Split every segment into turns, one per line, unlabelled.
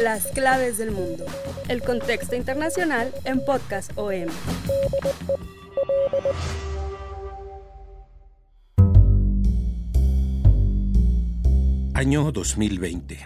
Las claves del mundo. El contexto internacional en Podcast OM.
Año 2020.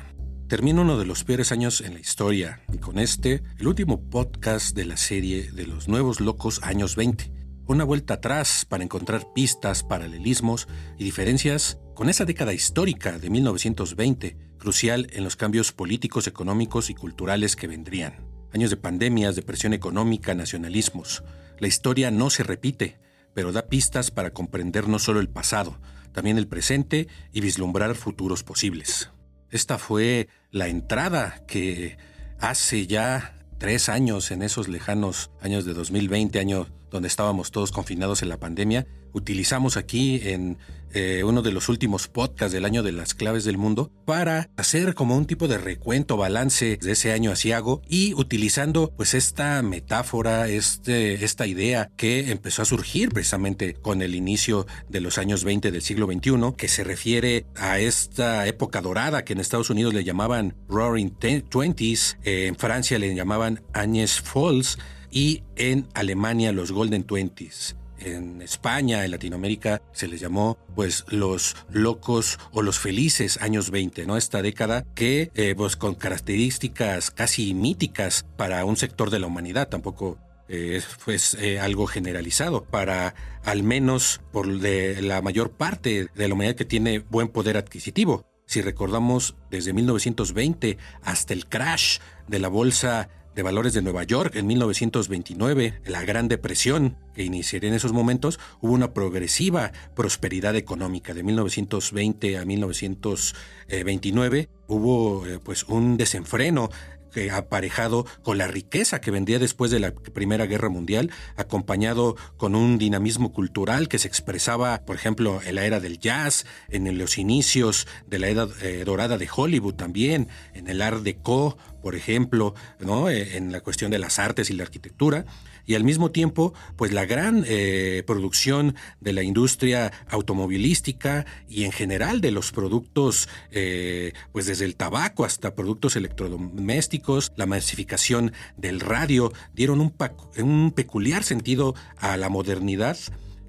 Termina uno de los peores años en la historia y con este, el último podcast de la serie de los nuevos locos años 20. Una vuelta atrás para encontrar pistas, paralelismos y diferencias con esa década histórica de 1920, crucial en los cambios políticos, económicos y culturales que vendrían. Años de pandemias, depresión económica, nacionalismos. La historia no se repite, pero da pistas para comprender no solo el pasado, también el presente y vislumbrar futuros posibles. Esta fue la entrada que hace ya tres años, en esos lejanos años de 2020, año donde estábamos todos confinados en la pandemia, utilizamos aquí en eh, uno de los últimos podcasts del año de las claves del mundo para hacer como un tipo de recuento, balance de ese año asiago y utilizando pues esta metáfora, este, esta idea que empezó a surgir precisamente con el inicio de los años 20 del siglo XXI, que se refiere a esta época dorada que en Estados Unidos le llamaban Roaring Twenties, eh, en Francia le llamaban Agnes Falls, y en Alemania los Golden Twenties. En España, en Latinoamérica, se les llamó pues los locos o los felices años 20, ¿no? Esta década que eh, pues con características casi míticas para un sector de la humanidad, tampoco es pues, eh, algo generalizado para al menos por de la mayor parte de la humanidad que tiene buen poder adquisitivo. Si recordamos desde 1920 hasta el crash de la bolsa de valores de Nueva York en 1929, la Gran Depresión que iniciaría en esos momentos, hubo una progresiva prosperidad económica de 1920 a 1929. Hubo eh, pues un desenfreno que aparejado con la riqueza que vendría después de la Primera Guerra Mundial, acompañado con un dinamismo cultural que se expresaba, por ejemplo, en la era del jazz, en los inicios de la era eh, dorada de Hollywood también, en el Art Deco, por ejemplo, ¿no? Eh, en la cuestión de las artes y la arquitectura y al mismo tiempo, pues la gran eh, producción de la industria automovilística y en general de los productos, eh, pues desde el tabaco hasta productos electrodomésticos, la masificación del radio, dieron un, un peculiar sentido a la modernidad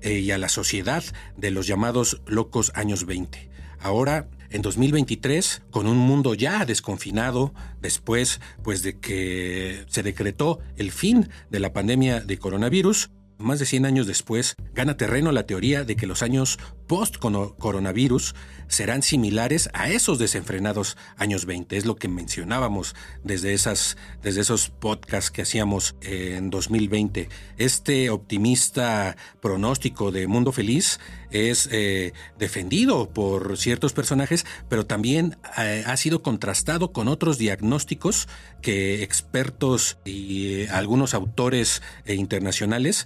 y a la sociedad de los llamados locos años 20. Ahora en 2023, con un mundo ya desconfinado, después pues de que se decretó el fin de la pandemia de coronavirus, más de 100 años después, gana terreno la teoría de que los años post-coronavirus serán similares a esos desenfrenados años 20. Es lo que mencionábamos desde, esas, desde esos podcasts que hacíamos en 2020. Este optimista pronóstico de Mundo Feliz es eh, defendido por ciertos personajes, pero también eh, ha sido contrastado con otros diagnósticos que expertos y eh, algunos autores internacionales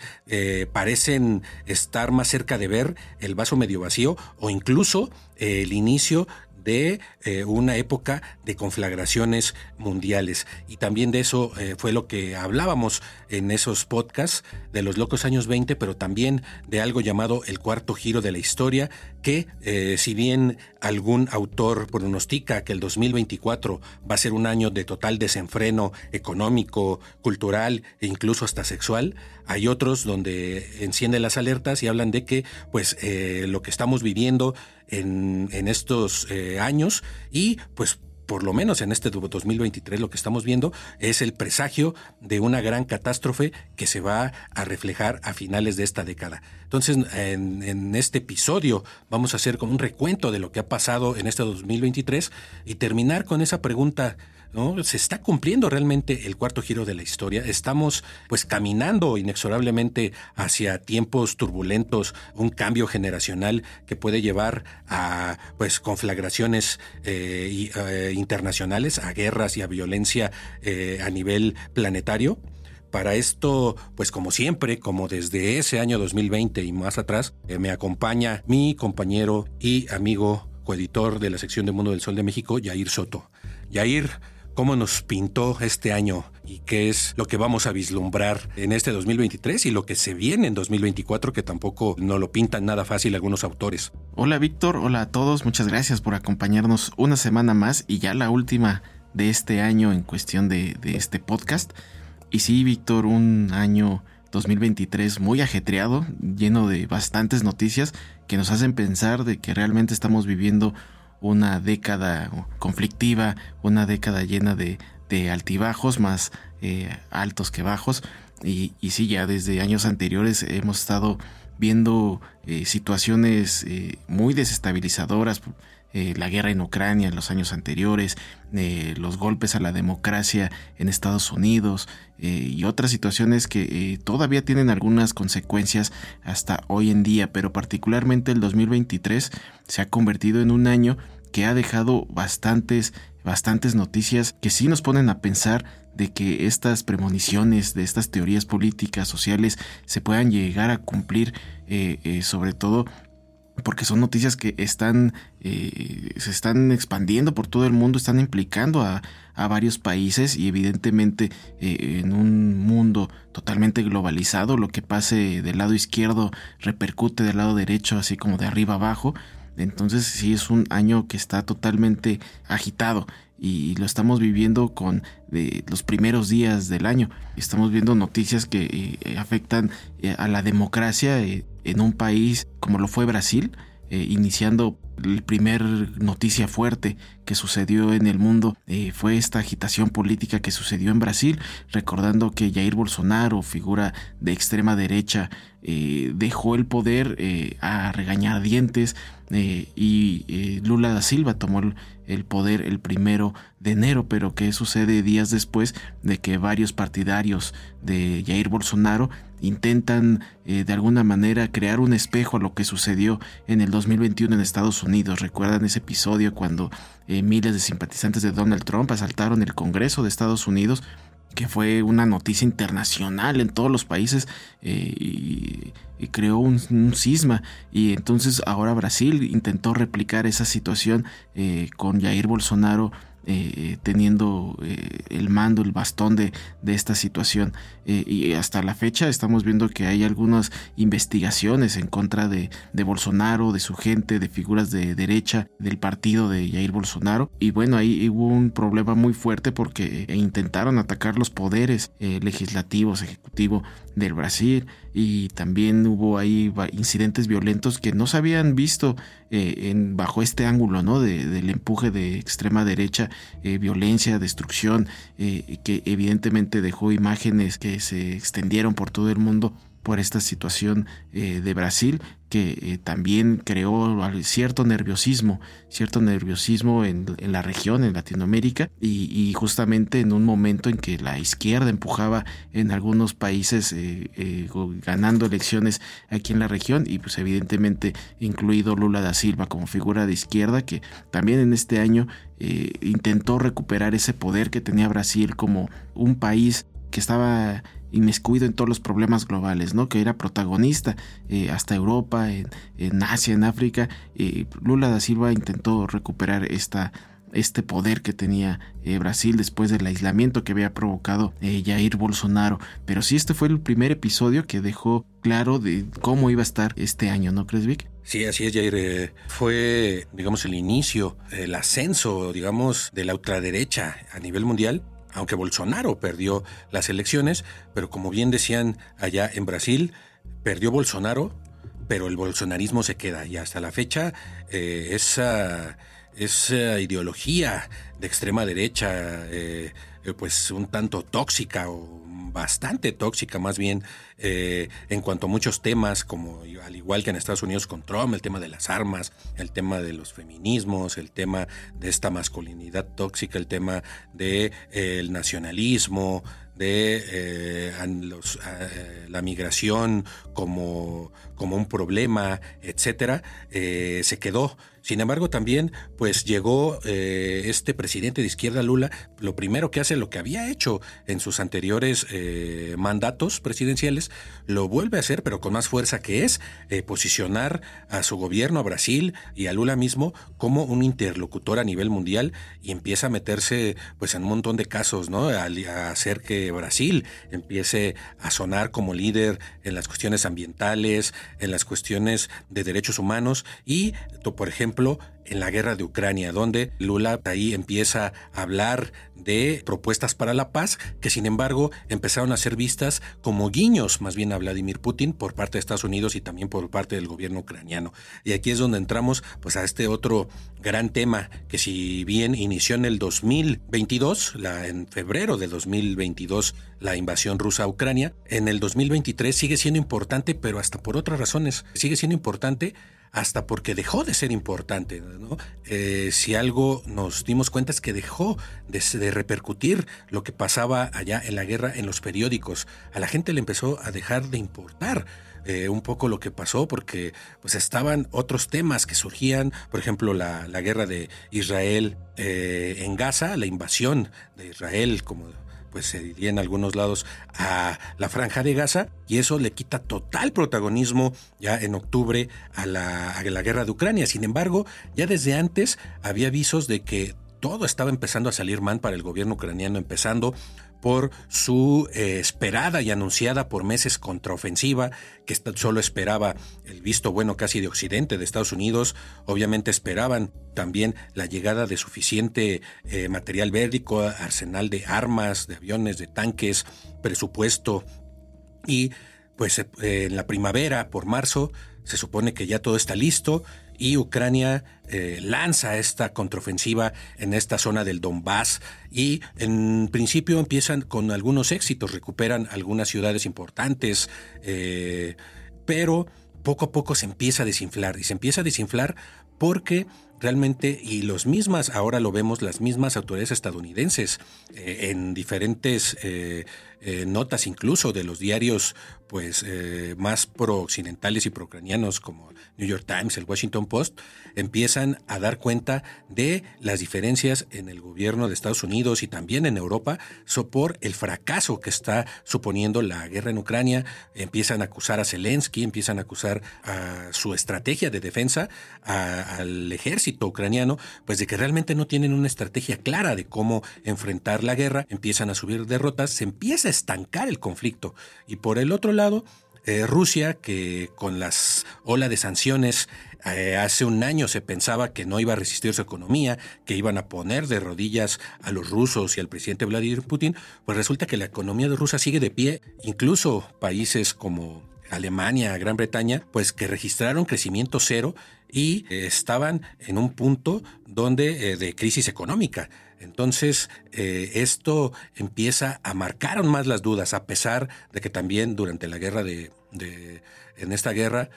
parecen estar más cerca de ver el vaso medio vacío o incluso el inicio de eh, una época de conflagraciones mundiales. Y también de eso eh, fue lo que hablábamos en esos podcasts de los locos años 20, pero también de algo llamado el cuarto giro de la historia, que eh, si bien algún autor pronostica que el 2024 va a ser un año de total desenfreno económico, cultural e incluso hasta sexual, hay otros donde encienden las alertas y hablan de que pues lo que estamos viviendo en, estos eh, años y pues por lo menos en este 2023 lo que estamos viendo es el presagio de una gran catástrofe que se va a reflejar a finales de esta década. Entonces, en, en, este episodio vamos a hacer como un recuento de lo que ha pasado en este 2023 y terminar con esa pregunta ¿no? Se está cumpliendo realmente el cuarto giro de la historia. Estamos pues caminando inexorablemente hacia tiempos turbulentos, un cambio generacional que puede llevar a pues conflagraciones eh, eh, internacionales, a guerras y a violencia eh, a nivel planetario. Para esto, pues como siempre, como desde ese año 2020 y más atrás, me acompaña mi compañero y amigo coeditor de la sección de Mundo del Sol de México, Yair Soto. Yair, ¿cómo nos pintó este año y qué es lo que vamos a vislumbrar en este 2023 y lo que se viene en 2024, que tampoco no lo pintan nada fácil algunos autores?
Hola Víctor, hola a todos, muchas gracias por acompañarnos una semana más y ya la última de este año en cuestión de, de este podcast. Y sí, Víctor, un año 2023 muy ajetreado, lleno de bastantes noticias que nos hacen pensar de que realmente estamos viviendo una década conflictiva, una década llena de, altibajos más eh, altos que bajos. Y, y, sí, ya desde años anteriores hemos estado viendo eh, situaciones eh, muy desestabilizadoras, la guerra en Ucrania en los años anteriores, los golpes a la democracia en Estados Unidos, eh, y otras situaciones que eh, todavía tienen algunas consecuencias hasta hoy en día, pero particularmente el 2023 se ha convertido en un año que ha dejado bastantes, bastantes noticias que sí nos ponen a pensar de que estas premoniciones, de estas teorías políticas, sociales, se puedan llegar a cumplir, eh, sobre todo porque son noticias que están eh, se están expandiendo por todo el mundo, están implicando a, varios países y evidentemente eh, en un mundo totalmente globalizado lo que pase del lado izquierdo repercute del lado derecho así como de arriba abajo. Entonces sí es un año que está totalmente agitado y lo estamos viviendo con eh, los primeros días del año. Estamos viendo noticias que afectan a la democracia en un país como lo fue Brasil, eh, iniciando el primer noticia fuerte que sucedió en el mundo eh, fue esta agitación política que sucedió en Brasil, recordando que Jair Bolsonaro, figura de extrema derecha, eh, dejó el poder a regañar dientes y Lula da Silva tomó el poder el primero de enero, pero ¿qué sucede días después de que varios partidarios de Jair Bolsonaro intentan eh, de alguna manera crear un espejo a lo que sucedió en el 2021 en Estados Unidos. ¿Recuerdan ese episodio cuando eh, miles de simpatizantes de Donald Trump asaltaron el Congreso de Estados Unidos? que fue una noticia internacional en todos los países eh, y, creó un, un, cisma y entonces ahora Brasil intentó replicar esa situación con Jair Bolsonaro eh, teniendo eh, el mando, el bastón de, esta situación. Eh, y hasta la fecha estamos viendo que hay algunas investigaciones en contra de, Bolsonaro, de su gente, de figuras de derecha del partido de Jair Bolsonaro. Y bueno, ahí hubo un problema muy fuerte porque intentaron atacar los poderes legislativos, ejecutivo del Brasil y también hubo ahí incidentes violentos que no se habían visto eh, en, bajo este ángulo ¿no? del empuje de extrema derecha, eh, violencia, destrucción, eh, que evidentemente dejó imágenes que se extendieron por todo el mundo por esta situación eh, de Brasil que eh, también creó cierto nerviosismo, cierto nerviosismo en, la región, en Latinoamérica, y, justamente en un momento en que la izquierda empujaba en algunos países eh, ganando elecciones aquí en la región, y pues evidentemente incluido Lula da Silva como figura de izquierda, que también en este año intentó recuperar ese poder que tenía Brasil como un país que estaba inmiscuido en todos los problemas globales, ¿no? Que era protagonista eh, hasta Europa, en, Asia, en África. Lula da Silva intentó recuperar esta este poder que tenía eh, Brasil después del aislamiento que había provocado eh, Jair Bolsonaro. Pero sí, este fue el primer episodio que dejó claro de cómo iba a estar este año, ¿no crees, Vic?
Sí, así es, Jair. fue, digamos, el inicio, el ascenso, digamos, de la ultraderecha a nivel mundial aunque Bolsonaro perdió las elecciones, pero como bien decían allá en Brasil, perdió Bolsonaro, pero el bolsonarismo se queda. Y hasta la fecha eh, esa, esa, ideología de extrema derecha, eh, pues un tanto tóxica o bastante tóxica más bien eh, en cuanto a muchos temas, como al igual que en Estados Unidos con Trump, el tema de las armas, el tema de los feminismos, el tema de esta masculinidad tóxica, el tema del de, el nacionalismo, de eh, los, eh, la migración como, como, un problema, etcétera, eh, se quedó. Sin embargo, también, pues llegó este presidente de izquierda Lula, lo primero que hace, lo que había hecho en sus anteriores mandatos presidenciales, lo vuelve a hacer, pero con más fuerza que es posicionar a su gobierno, a Brasil y a Lula mismo como un interlocutor a nivel mundial y empieza a meterse, pues, en un montón de casos, ¿no? A hacer que Brasil empiece a sonar como líder en las cuestiones ambientales, en las cuestiones de derechos humanos y, por ejemplo, en la guerra de Ucrania, donde Lula ahí empieza a hablar de propuestas para la paz, que sin embargo empezaron a ser vistas como guiños más bien a Vladimir Putin por parte de Estados Unidos y también por parte del gobierno ucraniano. Y aquí es donde entramos pues a este otro gran tema que si bien inició en el 2022, la, en febrero de 2022 la invasión rusa a Ucrania, en el 2023 sigue siendo importante, pero hasta por otras razones, sigue siendo importante hasta porque dejó de ser importante. Eh, si algo nos dimos cuenta es que dejó de, repercutir lo que pasaba allá en la guerra en los periódicos. A la gente le empezó a dejar de importar. Eh, un poco lo que pasó porque pues estaban otros temas que surgían, por ejemplo la, guerra de Israel eh, en Gaza, la invasión de Israel como pues se diría en algunos lados a la franja de Gaza y eso le quita total protagonismo ya en octubre a la, a la guerra de Ucrania. Sin embargo, ya desde antes había avisos de que todo estaba empezando a salir mal para el gobierno ucraniano, empezando por su eh, esperada y anunciada por meses contraofensiva, que solo esperaba el visto bueno casi de Occidente, de Estados Unidos. Obviamente esperaban también la llegada de suficiente eh, material bélico, arsenal de armas, de aviones, de tanques, presupuesto. Y pues eh, en la primavera, por marzo, se supone que ya todo está listo y Ucrania eh, lanza esta contraofensiva en esta zona del Donbass y en principio empiezan con algunos éxitos, recuperan algunas ciudades importantes, eh, pero poco a poco se empieza a desinflar y se empieza a desinflar porque realmente, y los mismas, ahora lo vemos, las mismas autoridades estadounidenses, eh, en diferentes notas incluso de los diarios pues más pro-occidentales y pro-ucranianos como New York Times, el Washington Post, empiezan a dar cuenta de las diferencias en el gobierno de Estados Unidos y también en Europa por el fracaso que está suponiendo la guerra en Ucrania. Empiezan a acusar a Zelensky, empiezan a acusar a su estrategia de defensa, al ejército ucraniano, pues de que realmente no tienen una estrategia clara de cómo enfrentar la guerra, empiezan a subir derrotas, se empieza a estancar el conflicto. Y por el otro lado, eh, Rusia, que con las ola de sanciones eh, hace un año se pensaba que no iba a resistir su economía, que iban a poner de rodillas a los rusos y al presidente Vladimir Putin, pues resulta que la economía de Rusia sigue de pie, incluso países como Alemania, Gran Bretaña, pues que registraron crecimiento cero y eh, estaban en un punto donde de crisis económica. Entonces, eh, esto empieza a marcar aún más las dudas, a pesar de que también durante la guerra de, en esta guerra,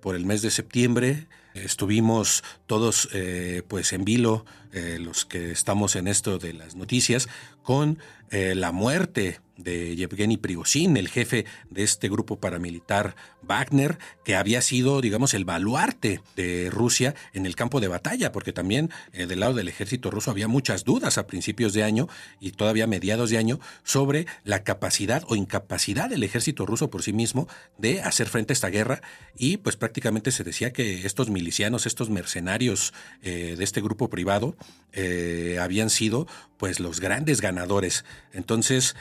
por el mes de septiembre, estuvimos todos eh, pues en vilo, eh, los que estamos en esto de las noticias, con la muerte de Yevgeny Prigozhin, el jefe de este grupo paramilitar Wagner, que había sido, digamos, el baluarte de Rusia en el campo de batalla, porque también eh, del lado del ejército ruso había muchas dudas a principios de año y todavía mediados de año sobre la capacidad o incapacidad del ejército ruso por sí mismo de hacer frente a esta guerra. Y pues prácticamente se decía que estos milicianos, estos mercenarios eh, de este grupo privado eh, habían sido pues los grandes ganadores. Entonces,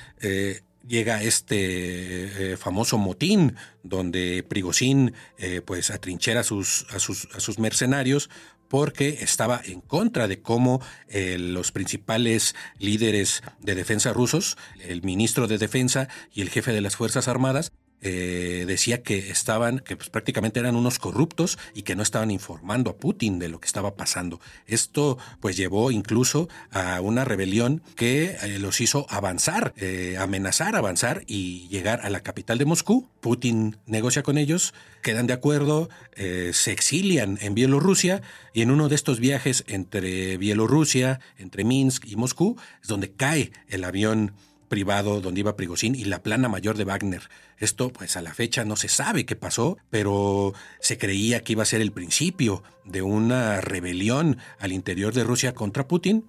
llega este eh, famoso motín donde Prigozhin eh, pues atrinchera a sus, a sus, a sus mercenarios porque estaba en contra de cómo eh, los principales líderes de defensa rusos, el ministro de defensa y el jefe de las Fuerzas Armadas, eh, decía que estaban, que pues prácticamente eran unos corruptos y que no estaban informando a Putin de lo que estaba pasando. Esto pues llevó incluso a una rebelión que eh, los hizo avanzar, eh, amenazar, avanzar y llegar a la capital de Moscú. Putin negocia con ellos, quedan de acuerdo, se exilian en Bielorrusia y en uno de estos viajes entre Bielorrusia, entre Minsk y Moscú, es donde cae el avión privado donde iba Prigozhin y la plana mayor de Wagner. Esto, pues a la fecha no se sabe qué pasó, pero se creía que iba a ser el principio de una rebelión al interior de Rusia contra Putin,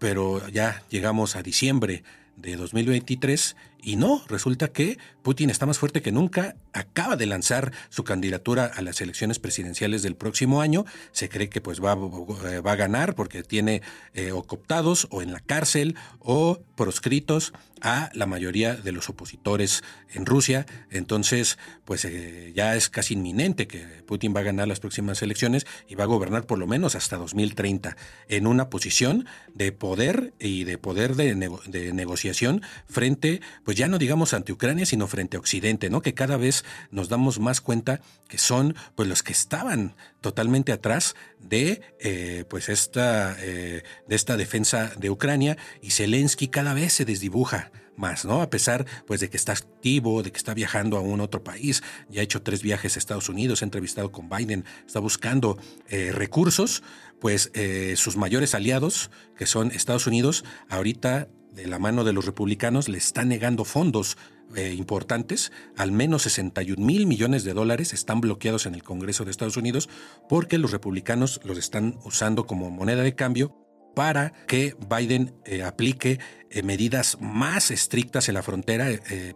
pero ya llegamos a diciembre de 2023 y no, resulta que Putin está más fuerte que nunca, acaba de lanzar su candidatura a las elecciones presidenciales del próximo año, se cree que pues va, va a ganar porque tiene eh, o cooptados o en la cárcel o proscritos a la mayoría de los opositores en Rusia, entonces pues eh, ya es casi inminente que Putin va a ganar las próximas elecciones y va a gobernar por lo menos hasta 2030 en una posición de poder y de poder de, de negociación frente pues ya no digamos ante Ucrania, sino frente a Occidente, ¿no? Que cada vez nos damos más cuenta que son pues los que estaban totalmente atrás de eh, pues esta eh, de esta defensa de Ucrania y Zelensky cada vez se desdibuja más, ¿no? A pesar pues de que está activo, de que está viajando a un otro país, ya ha hecho tres viajes a Estados Unidos, ha entrevistado con Biden, está buscando eh, recursos, pues sus mayores aliados, que son Estados Unidos, ahorita de la mano de los republicanos, le está negando fondos eh, importantes, al menos 61 mil millones de dólares están bloqueados en el Congreso de Estados Unidos porque los republicanos los están usando como moneda de cambio para que Biden eh, aplique eh, medidas más estrictas en la frontera,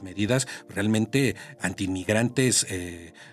medidas realmente antiinmigrantes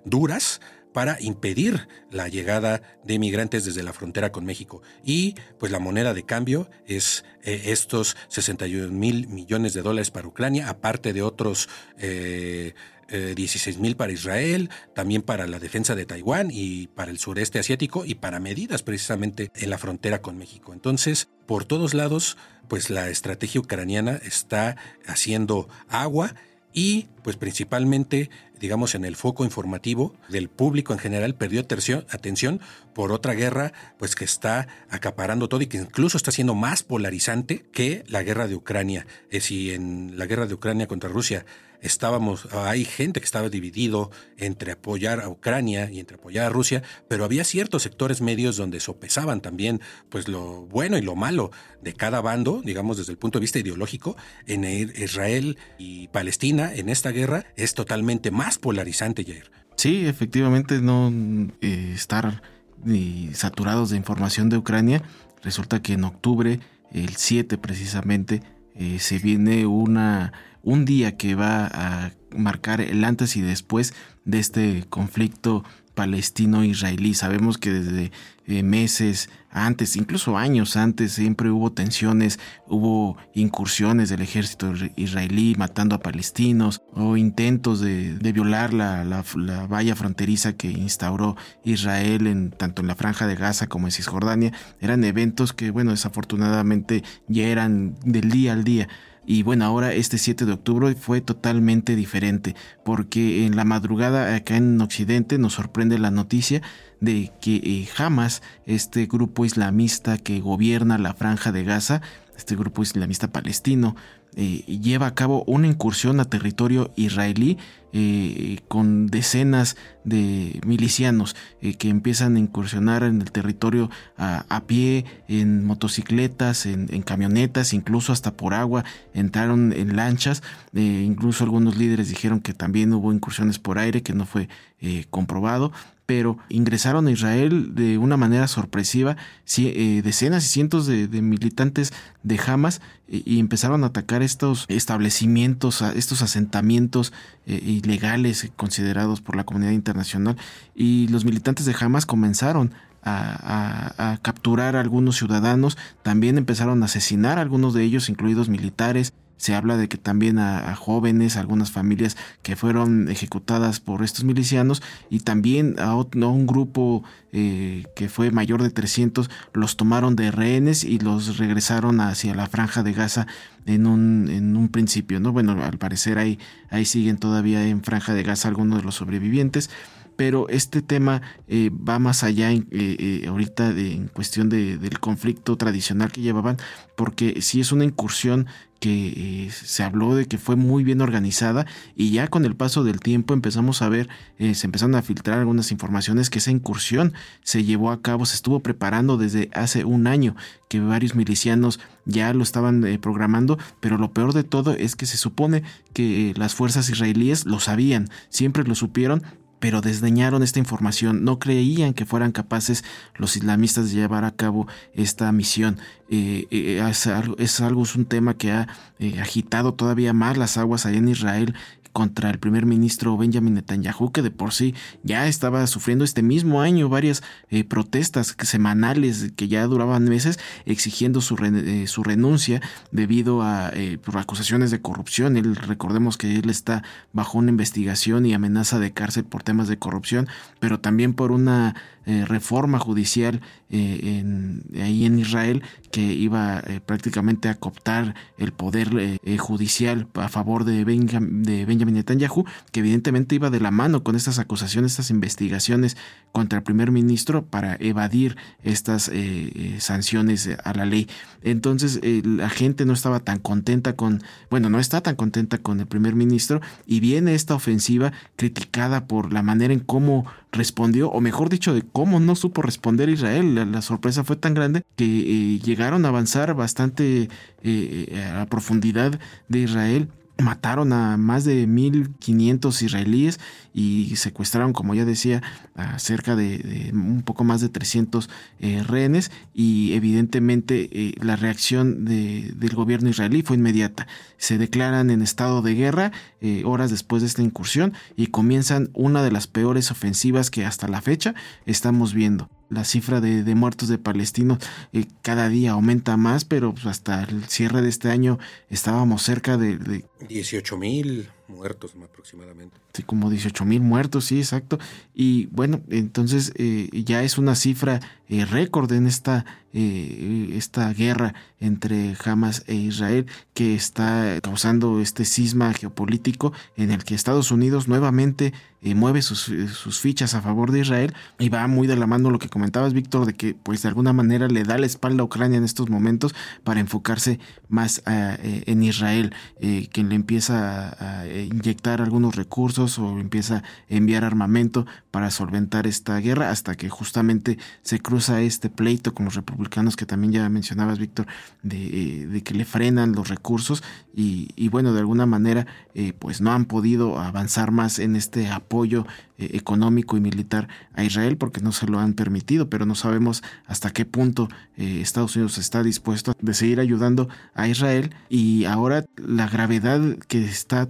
duras, para impedir la llegada de migrantes desde la frontera con México. Y pues la moneda de cambio es eh, estos 61 mil millones de dólares para Ucrania, aparte de otros... Eh, 16 eh, mil para Israel, también para la defensa de Taiwán y para el sureste asiático y para medidas precisamente en la frontera con México. Entonces, por todos lados, pues la estrategia ucraniana está haciendo agua y pues principalmente digamos, en el foco informativo del público en general, perdió atención por otra guerra, pues que está acaparando todo y que incluso está siendo más polarizante que la guerra de Ucrania. Es si en la guerra de Ucrania contra Rusia estábamos, hay gente que estaba dividido entre apoyar a Ucrania y entre apoyar a Rusia, pero había ciertos sectores medios donde sopesaban también pues lo bueno y lo malo de cada bando, digamos desde el punto de vista ideológico, en Israel y Palestina en esta guerra es totalmente más polarizante, Jair.
Sí, efectivamente no eh, estar saturados de información de Ucrania. Resulta que en octubre, el 7 precisamente, eh, se viene una un día que va a marcar el antes y después de este conflicto palestino-israelí. Sabemos que desde eh, meses antes, incluso años antes, siempre hubo tensiones, hubo incursiones del ejército israelí matando a palestinos o intentos de, violar la, la, valla fronteriza que instauró Israel en, tanto en la franja de Gaza como en Cisjordania. Eran eventos que, bueno, desafortunadamente ya eran del día al día. Y bueno, ahora este 7 de octubre fue totalmente diferente, porque en la madrugada acá en Occidente nos sorprende la noticia de que eh, Hamas, este grupo islamista que gobierna la franja de Gaza, este grupo islamista palestino, eh, lleva a cabo una incursión a territorio israelí eh, con decenas de milicianos eh, que empiezan a incursionar en el territorio a, pie, en motocicletas, en, camionetas, incluso hasta por agua, entraron en lanchas, incluso algunos líderes dijeron que también hubo incursiones por aire que no fue comprobado pero ingresaron a Israel de una manera sorpresiva eh, decenas y cientos de, militantes de Hamas y empezaron a atacar estos establecimientos, estos asentamientos eh, ilegales considerados por la comunidad internacional y los militantes de Hamas comenzaron a, capturar a algunos ciudadanos, también empezaron a asesinar a algunos de ellos, incluidos militares, se habla de que también a, jóvenes, algunas familias que fueron ejecutadas por estos milicianos y también a, un grupo eh, que fue mayor de 300 los tomaron de rehenes y los regresaron hacia la franja de Gaza en un, en un principio, ¿no? Bueno, al parecer ahí, ahí siguen todavía en franja de Gaza algunos de los sobrevivientes pero este tema eh, va más allá eh, eh, ahorita en cuestión del conflicto tradicional que llevaban, porque sí es una incursión que se habló de que fue muy bien organizada y ya con el paso del tiempo empezamos a ver, se empezaron a filtrar algunas informaciones que esa incursión se llevó a cabo, se estuvo preparando desde hace un año, que varios milicianos ya lo estaban programando, pero lo peor de todo es que se supone que las fuerzas israelíes lo sabían, siempre lo supieron, pero desdeñaron esta información, no creían que fueran capaces los islamistas de llevar a cabo esta misión. Eh, eh, es, algo, es, un tema que ha eh, agitado todavía más las aguas allá en Israel contra el primer ministro Benjamin Netanyahu, que de por sí ya estaba sufriendo este mismo año varias eh, protestas semanales que ya duraban meses, exigiendo su, eh, su renuncia debido a eh, por acusaciones de corrupción. Él, recordemos que él está bajo una investigación y amenaza de cárcel por temas de corrupción, pero también por una reforma judicial en, ahí en Israel que iba prácticamente a cooptar el poder judicial a favor de, de Benjamin Netanyahu, que evidentemente iba de la mano con estas acusaciones, estas investigaciones contra el primer ministro para evadir estas eh, eh, sanciones a la ley. Entonces eh, la gente no estaba tan contenta con, bueno, no está tan contenta con el primer ministro y viene esta ofensiva criticada por la manera en cómo respondió, o mejor dicho, de cómo no supo responder Israel. La, sorpresa fue tan grande que llegaron a avanzar bastante a la profundidad de Israel mataron a más de 1.500 israelíes y secuestraron, como ya decía, a cerca de, un poco más de 300 eh, rehenes y evidentemente eh, la reacción del gobierno israelí fue inmediata. Se declaran en estado de guerra eh, horas después de esta incursión y comienzan una de las peores ofensivas que hasta la fecha estamos viendo la cifra de, muertos de palestinos eh, cada día aumenta más, pero pues, hasta el cierre de este año estábamos cerca de... de
18 mil muertos aproximadamente.
Sí, como 18 mil muertos, sí, exacto. Y bueno, entonces eh, ya es una cifra eh, récord en esta, esta guerra entre Hamas e Israel que está causando este cisma geopolítico en el que Estados Unidos nuevamente mueve sus, sus, fichas a favor de Israel y va muy de la mano lo que comentabas, Víctor, de que pues de alguna manera le da la espalda a Ucrania en estos momentos para enfocarse más en Israel, quien le empieza a eh, inyectar algunos recursos o empieza a enviar armamento para solventar esta guerra hasta que justamente se cruza este pleito con los republicanos que también ya mencionabas, Víctor, de, eh, que le frenan los recursos y, bueno, de alguna manera eh, pues no han podido avanzar más en este apoyo económico y militar a Israel porque no se lo han permitido, pero no sabemos hasta qué punto Estados Unidos está dispuesto a seguir ayudando a Israel y ahora la gravedad que está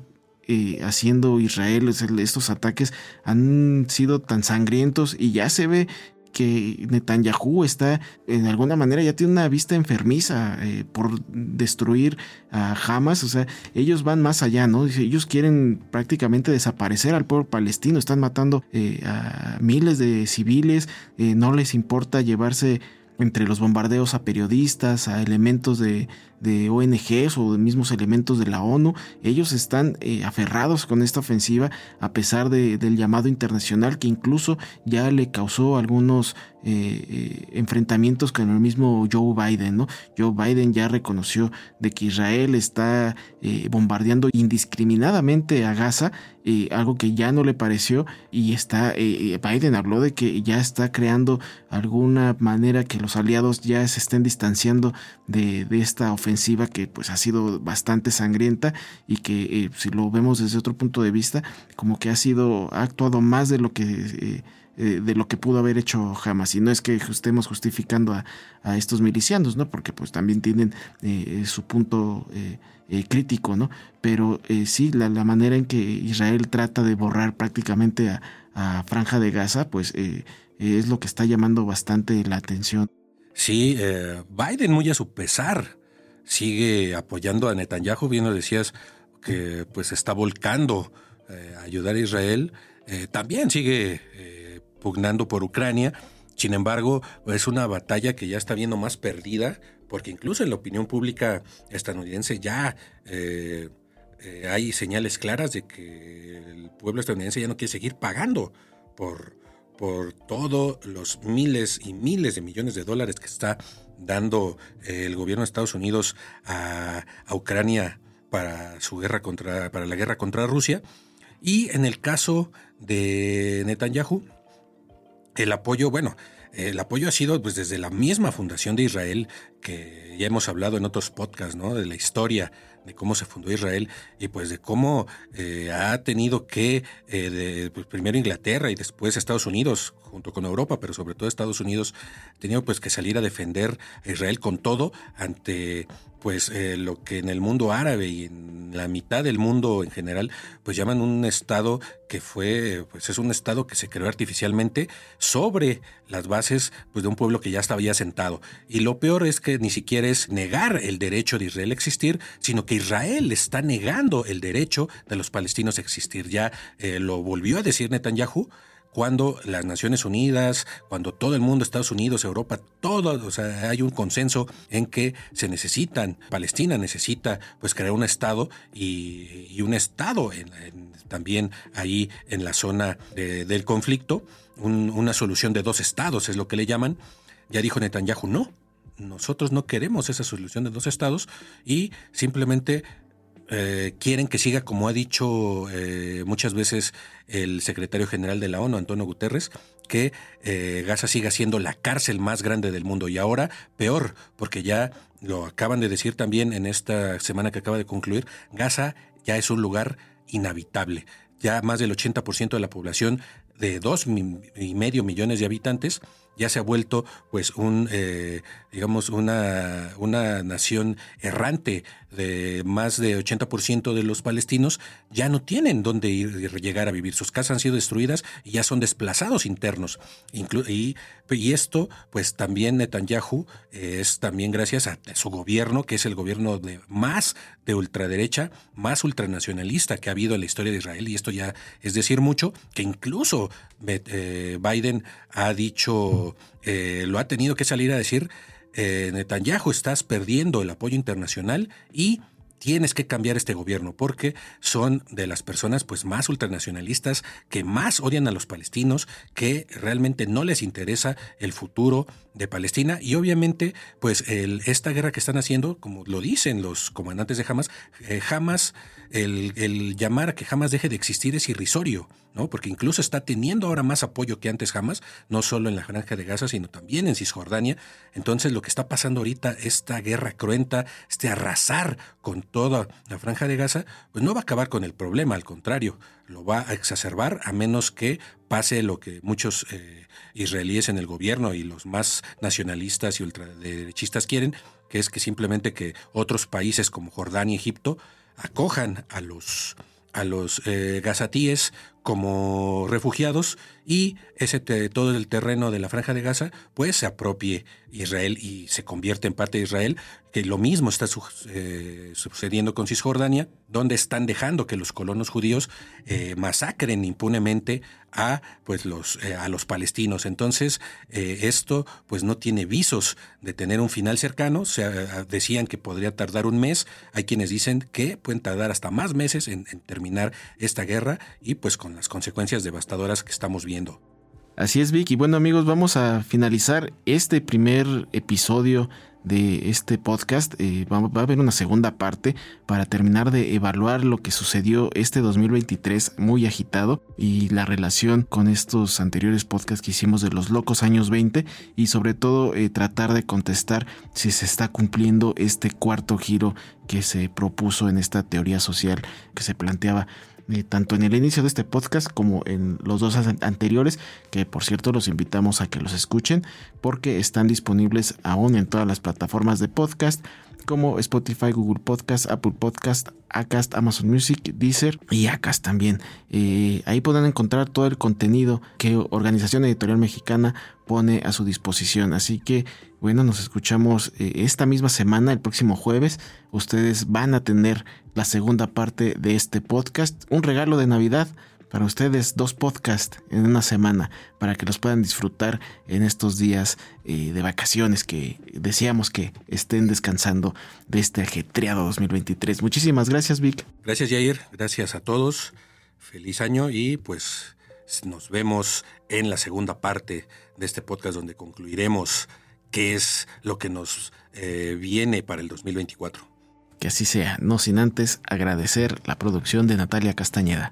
eh, haciendo Israel, estos ataques han sido tan sangrientos y ya se ve que Netanyahu está en alguna manera ya tiene una vista enfermiza eh, por destruir a Hamas, o sea, ellos van más allá, ¿no? Ellos quieren prácticamente desaparecer al pueblo palestino, están matando eh, a miles de civiles, no les importa llevarse entre los bombardeos a periodistas, a elementos de, de ONGs o de mismos elementos de la ONU, ellos están eh, aferrados con esta ofensiva a pesar de, del llamado internacional que incluso ya le causó algunos eh, eh, enfrentamientos con el mismo Joe Biden, ¿no? Joe Biden ya reconoció de que Israel está bombardeando indiscriminadamente a Gaza, algo que ya no le pareció y está Biden habló de que ya está creando alguna manera que los aliados ya se estén distanciando de, de esta ofensiva que pues ha sido bastante sangrienta y que eh, si lo vemos desde otro punto de vista como que ha sido ha actuado más de lo que eh, eh, de lo que pudo haber hecho jamás. Y no es que estemos justificando a, estos milicianos no porque pues también tienen su punto crítico no pero sí la, la, manera en que Israel trata de borrar prácticamente a, a Franja de Gaza pues es lo que está llamando bastante la atención.
Sí, Biden muy a su pesar sigue apoyando a Netanyahu, bien decías, que pues está volcando eh, a ayudar a Israel, eh, también sigue eh, pugnando por Ucrania. Sin embargo, es una batalla que ya está viendo más perdida, porque incluso en la opinión pública estadounidense ya hay señales claras de que el pueblo estadounidense ya no quiere seguir pagando por, por todos los miles y miles de millones de dólares que está dando el gobierno de Estados Unidos a, a Ucrania para su guerra contra, para la guerra contra Rusia. Y en el caso de Netanyahu, el apoyo, bueno, el apoyo ha sido pues, desde la misma fundación de Israel, que ya hemos hablado en otros podcasts, ¿no? De la historia de cómo se fundó Israel y pues de cómo eh, ha tenido que, eh, pues, primero Inglaterra y después Estados Unidos, junto con Europa, pero sobre todo Estados Unidos, ha tenido pues que salir a defender a Israel con todo ante pues eh, lo que en el mundo árabe y en la mitad del mundo en general pues llaman un estado que fue pues es un estado que se creó artificialmente sobre las bases pues de un pueblo que ya estaba ya sentado y lo peor es que ni siquiera es negar el derecho de Israel a existir sino que Israel está negando el derecho de los palestinos a existir ya eh, lo volvió a decir Netanyahu cuando las Naciones Unidas, cuando todo el mundo, Estados Unidos, Europa, todo, o sea, hay un consenso en que se necesitan, Palestina necesita pues crear un Estado y, un Estado también ahí en la zona del conflicto, una solución de dos estados es lo que le llaman. Ya dijo Netanyahu, no, nosotros no queremos esa solución de dos estados y simplemente eh, quieren que siga, como ha dicho eh, muchas veces el secretario general de la ONU, Antonio Guterres, que eh, Gaza siga siendo la cárcel más grande del mundo. Y ahora peor, porque ya lo acaban de decir también en esta semana que acaba de concluir, Gaza ya es un lugar inhabitable. Ya más del 80% de la población de dos y medio millones de habitantes ya se ha vuelto pues un eh, digamos una, una nación errante de más de 80% de los palestinos ya no tienen dónde ir llegar a vivir. Sus casas han sido destruidas y ya son desplazados internos. Y, esto pues también Netanyahu es también gracias a su gobierno que es el gobierno de más de ultraderecha más ultranacionalista que ha habido en la historia de Israel y esto ya es decir mucho que incluso eh, Biden ha dicho, eh, lo ha tenido que salir a decir, eh, Netanyahu, estás perdiendo el apoyo internacional y tienes que cambiar este gobierno porque son de las personas pues más ultranacionalistas que más odian a los palestinos, que realmente no les interesa el futuro de Palestina. Y obviamente pues esta guerra que están haciendo, como lo dicen los comandantes de Hamas, Hamas el, llamar a que jamás deje de existir es irrisorio, ¿no? Porque incluso está teniendo ahora más apoyo que antes jamás, no solo en la Franja de Gaza, sino también en Cisjordania. Entonces, lo que está pasando ahorita, esta guerra cruenta, este arrasar con toda la Franja de Gaza, pues no va a acabar con el problema, al contrario, lo va a exacerbar a menos que pase lo que muchos eh, israelíes en el gobierno y los más nacionalistas y ultraderechistas quieren, que es que simplemente que otros países como Jordania y Egipto acojan a los, a los eh, gazatíes como refugiados y ese todo el terreno de la franja de Gaza pues se apropie Israel y se convierte en parte de Israel, que lo mismo está eh, sucediendo con Cisjordania, donde están dejando que los colonos judíos eh, masacren impunemente a pues los eh, a los palestinos. Entonces esto pues no tiene visos de tener un final cercano. Se decían que podría tardar un mes. Hay quienes dicen que pueden tardar hasta más meses en, en terminar esta guerra y pues con las consecuencias devastadoras que estamos viendo.
Así es, Vic. Y bueno, amigos, vamos a finalizar este primer episodio de este podcast. Eh, va, a haber una segunda parte para terminar de evaluar lo que sucedió este 2023 muy agitado y la relación con estos anteriores podcasts que hicimos de los locos años 20 y sobre todo eh, tratar de contestar si se está cumpliendo este cuarto giro que se propuso en esta teoría social que se planteaba eh, tanto en el inicio de este podcast como en los dos anteriores, que por cierto los invitamos a que los escuchen porque están disponibles aún en todas las plataformas de podcast como Spotify, Google Podcast, Apple Podcast, Acast, Amazon Music, Deezer y Acast también. Eh, ahí pueden encontrar todo el contenido que Organización Editorial Mexicana pone a su disposición. Así que, bueno, nos escuchamos eh, esta misma semana, el próximo jueves. Ustedes van a tener la segunda parte de este podcast, un regalo de Navidad para ustedes dos podcasts en una semana para que los puedan disfrutar en estos días eh, de vacaciones que deseamos que estén descansando de este ajetreado 2023. Muchísimas gracias, Vic.
Gracias, Jair. Gracias a todos. Feliz año y pues nos vemos en la segunda parte de este podcast donde concluiremos qué es lo que nos eh, viene para el 2024.
Que así sea, no sin antes agradecer la producción de Natalia Castañeda.